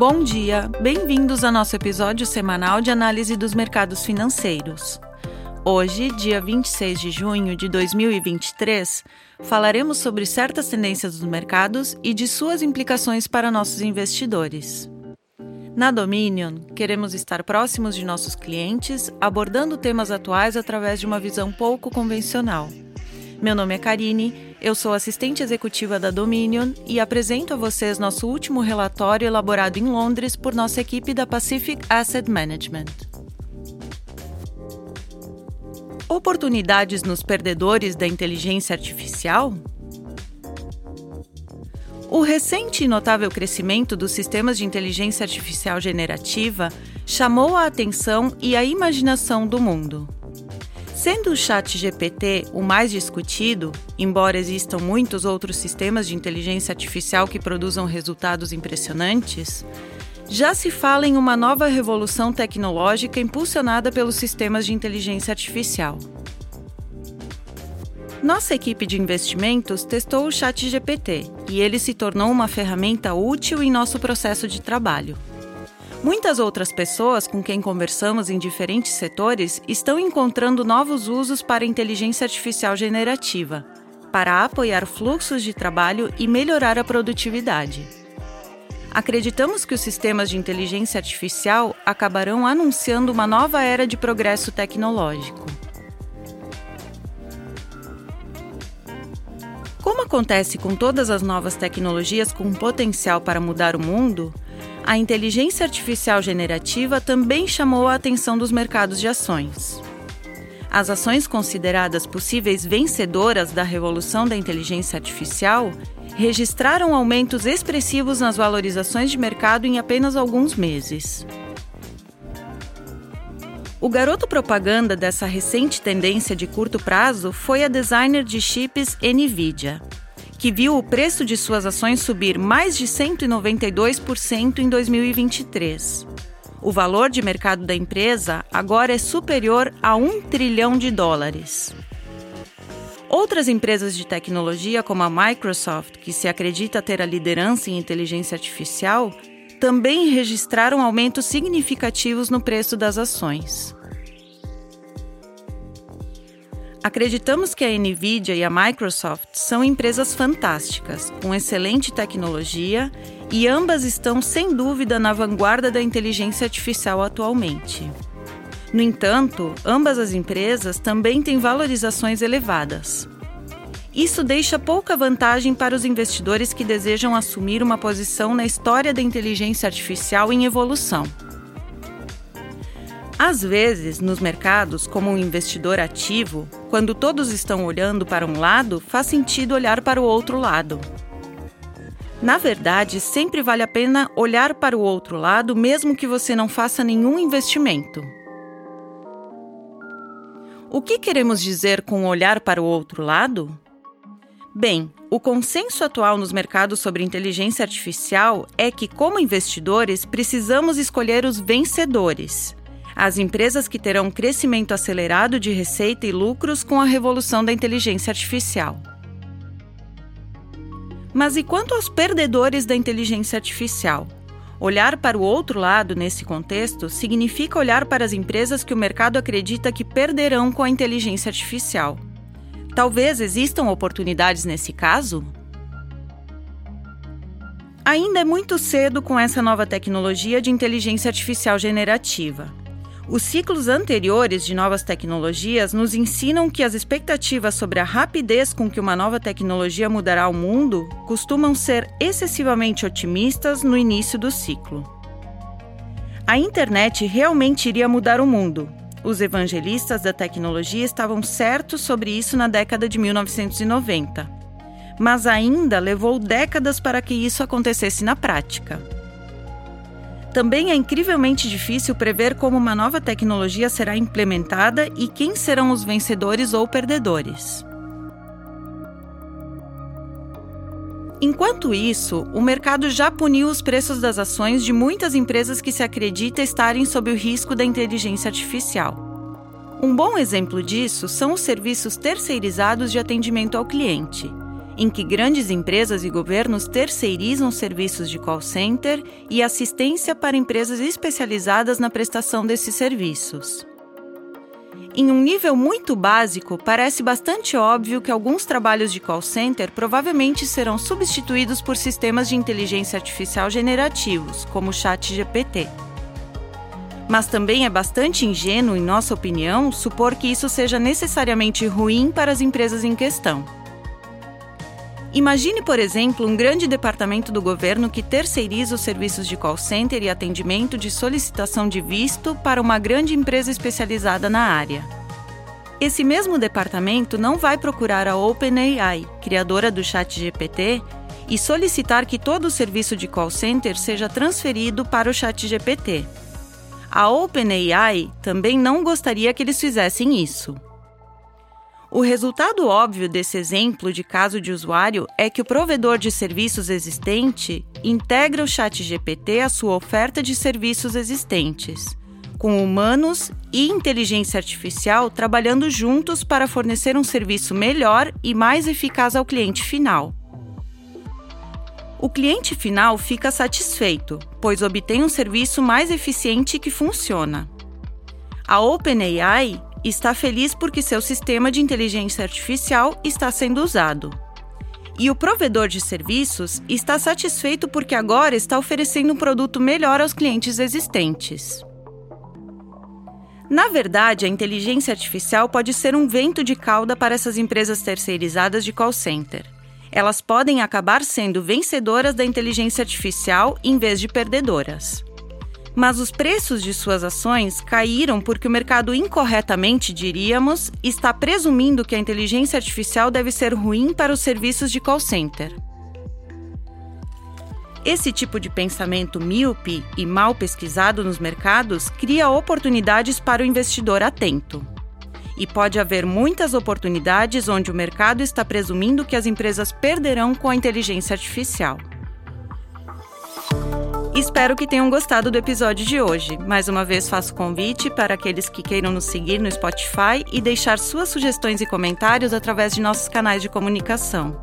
Bom dia, bem-vindos ao nosso episódio semanal de análise dos mercados financeiros. Hoje, dia 26 de junho de 2023, falaremos sobre certas tendências dos mercados e de suas implicações para nossos investidores. Na Dominion, queremos estar próximos de nossos clientes, abordando temas atuais através de uma visão pouco convencional. Meu nome é Karine, eu sou assistente executiva da Dominion e apresento a vocês nosso último relatório elaborado em Londres por nossa equipe da Pacific Asset Management. Oportunidades nos perdedores da inteligência artificial? O recente e notável crescimento dos sistemas de inteligência artificial generativa chamou a atenção e a imaginação do mundo. Sendo o Chat GPT o mais discutido, embora existam muitos outros sistemas de inteligência artificial que produzam resultados impressionantes, já se fala em uma nova revolução tecnológica impulsionada pelos sistemas de inteligência artificial. Nossa equipe de investimentos testou o Chat GPT e ele se tornou uma ferramenta útil em nosso processo de trabalho. Muitas outras pessoas com quem conversamos em diferentes setores estão encontrando novos usos para a inteligência artificial generativa, para apoiar fluxos de trabalho e melhorar a produtividade. Acreditamos que os sistemas de inteligência artificial acabarão anunciando uma nova era de progresso tecnológico. Como acontece com todas as novas tecnologias com potencial para mudar o mundo, a inteligência artificial generativa também chamou a atenção dos mercados de ações. As ações consideradas possíveis vencedoras da revolução da inteligência artificial registraram aumentos expressivos nas valorizações de mercado em apenas alguns meses. O garoto propaganda dessa recente tendência de curto prazo foi a designer de chips Nvidia que viu o preço de suas ações subir mais de 192% em 2023. O valor de mercado da empresa agora é superior a 1 trilhão de dólares. Outras empresas de tecnologia, como a Microsoft, que se acredita ter a liderança em inteligência artificial, também registraram aumentos significativos no preço das ações. Acreditamos que a Nvidia e a Microsoft são empresas fantásticas, com excelente tecnologia e ambas estão sem dúvida na vanguarda da inteligência artificial atualmente. No entanto, ambas as empresas também têm valorizações elevadas. Isso deixa pouca vantagem para os investidores que desejam assumir uma posição na história da inteligência artificial em evolução. Às vezes, nos mercados, como um investidor ativo, quando todos estão olhando para um lado, faz sentido olhar para o outro lado. Na verdade, sempre vale a pena olhar para o outro lado, mesmo que você não faça nenhum investimento. O que queremos dizer com olhar para o outro lado? Bem, o consenso atual nos mercados sobre inteligência artificial é que, como investidores, precisamos escolher os vencedores as empresas que terão crescimento acelerado de receita e lucros com a revolução da inteligência artificial. Mas e quanto aos perdedores da inteligência artificial? Olhar para o outro lado nesse contexto significa olhar para as empresas que o mercado acredita que perderão com a inteligência artificial. Talvez existam oportunidades nesse caso? Ainda é muito cedo com essa nova tecnologia de inteligência artificial generativa. Os ciclos anteriores de novas tecnologias nos ensinam que as expectativas sobre a rapidez com que uma nova tecnologia mudará o mundo costumam ser excessivamente otimistas no início do ciclo. A internet realmente iria mudar o mundo. Os evangelistas da tecnologia estavam certos sobre isso na década de 1990. Mas ainda levou décadas para que isso acontecesse na prática. Também é incrivelmente difícil prever como uma nova tecnologia será implementada e quem serão os vencedores ou perdedores. Enquanto isso, o mercado já puniu os preços das ações de muitas empresas que se acredita estarem sob o risco da inteligência artificial. Um bom exemplo disso são os serviços terceirizados de atendimento ao cliente, em que grandes empresas e governos terceirizam serviços de call center e assistência para empresas especializadas na prestação desses serviços. Em um nível muito básico, parece bastante óbvio que alguns trabalhos de call center provavelmente serão substituídos por sistemas de inteligência artificial generativos, como o ChatGPT. Mas também é bastante ingênuo, em nossa opinião, supor que isso seja necessariamente ruim para as empresas em questão. Imagine, por exemplo, um grande departamento do governo que terceiriza os serviços de call center e atendimento de solicitação de visto para uma grande empresa especializada na área. Esse mesmo departamento não vai procurar a OpenAI, criadora do ChatGPT, e solicitar que todo o serviço de call center seja transferido para o ChatGPT. A OpenAI também não gostaria que eles fizessem isso. O resultado óbvio desse exemplo de caso de usuário é que o provedor de serviços existente integra o ChatGPT à sua oferta de serviços existentes, com humanos e inteligência artificial trabalhando juntos para fornecer um serviço melhor e mais eficaz ao cliente final. O cliente final fica satisfeito, pois obtém um serviço mais eficiente que funciona. A OpenAI está feliz porque seu sistema de inteligência artificial está sendo usado. E o provedor de serviços está satisfeito porque agora está oferecendo um produto melhor aos clientes existentes. Na verdade, a inteligência artificial pode ser um vento de cauda para essas empresas terceirizadas de call center. Elas podem acabar sendo vencedoras da inteligência artificial em vez de perdedoras mas os preços de suas ações caíram porque o mercado incorretamente, diríamos, está presumindo que a inteligência artificial deve ser ruim para os serviços de call center. Esse tipo de pensamento míope e mal pesquisado nos mercados cria oportunidades para o investidor atento. E pode haver muitas oportunidades onde o mercado está presumindo que as empresas perderão com a inteligência artificial. Espero que tenham gostado do episódio de hoje. Mais uma vez faço convite para aqueles que queiram nos seguir no Spotify e deixar suas sugestões e comentários através de nossos canais de comunicação.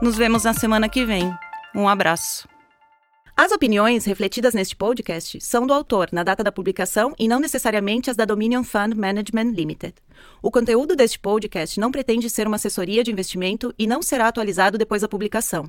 Nos vemos na semana que vem. Um abraço. As opiniões refletidas neste podcast são do autor na data da publicação e não necessariamente as da Dominion Fund Management Limited. O conteúdo deste podcast não pretende ser uma assessoria de investimento e não será atualizado depois da publicação.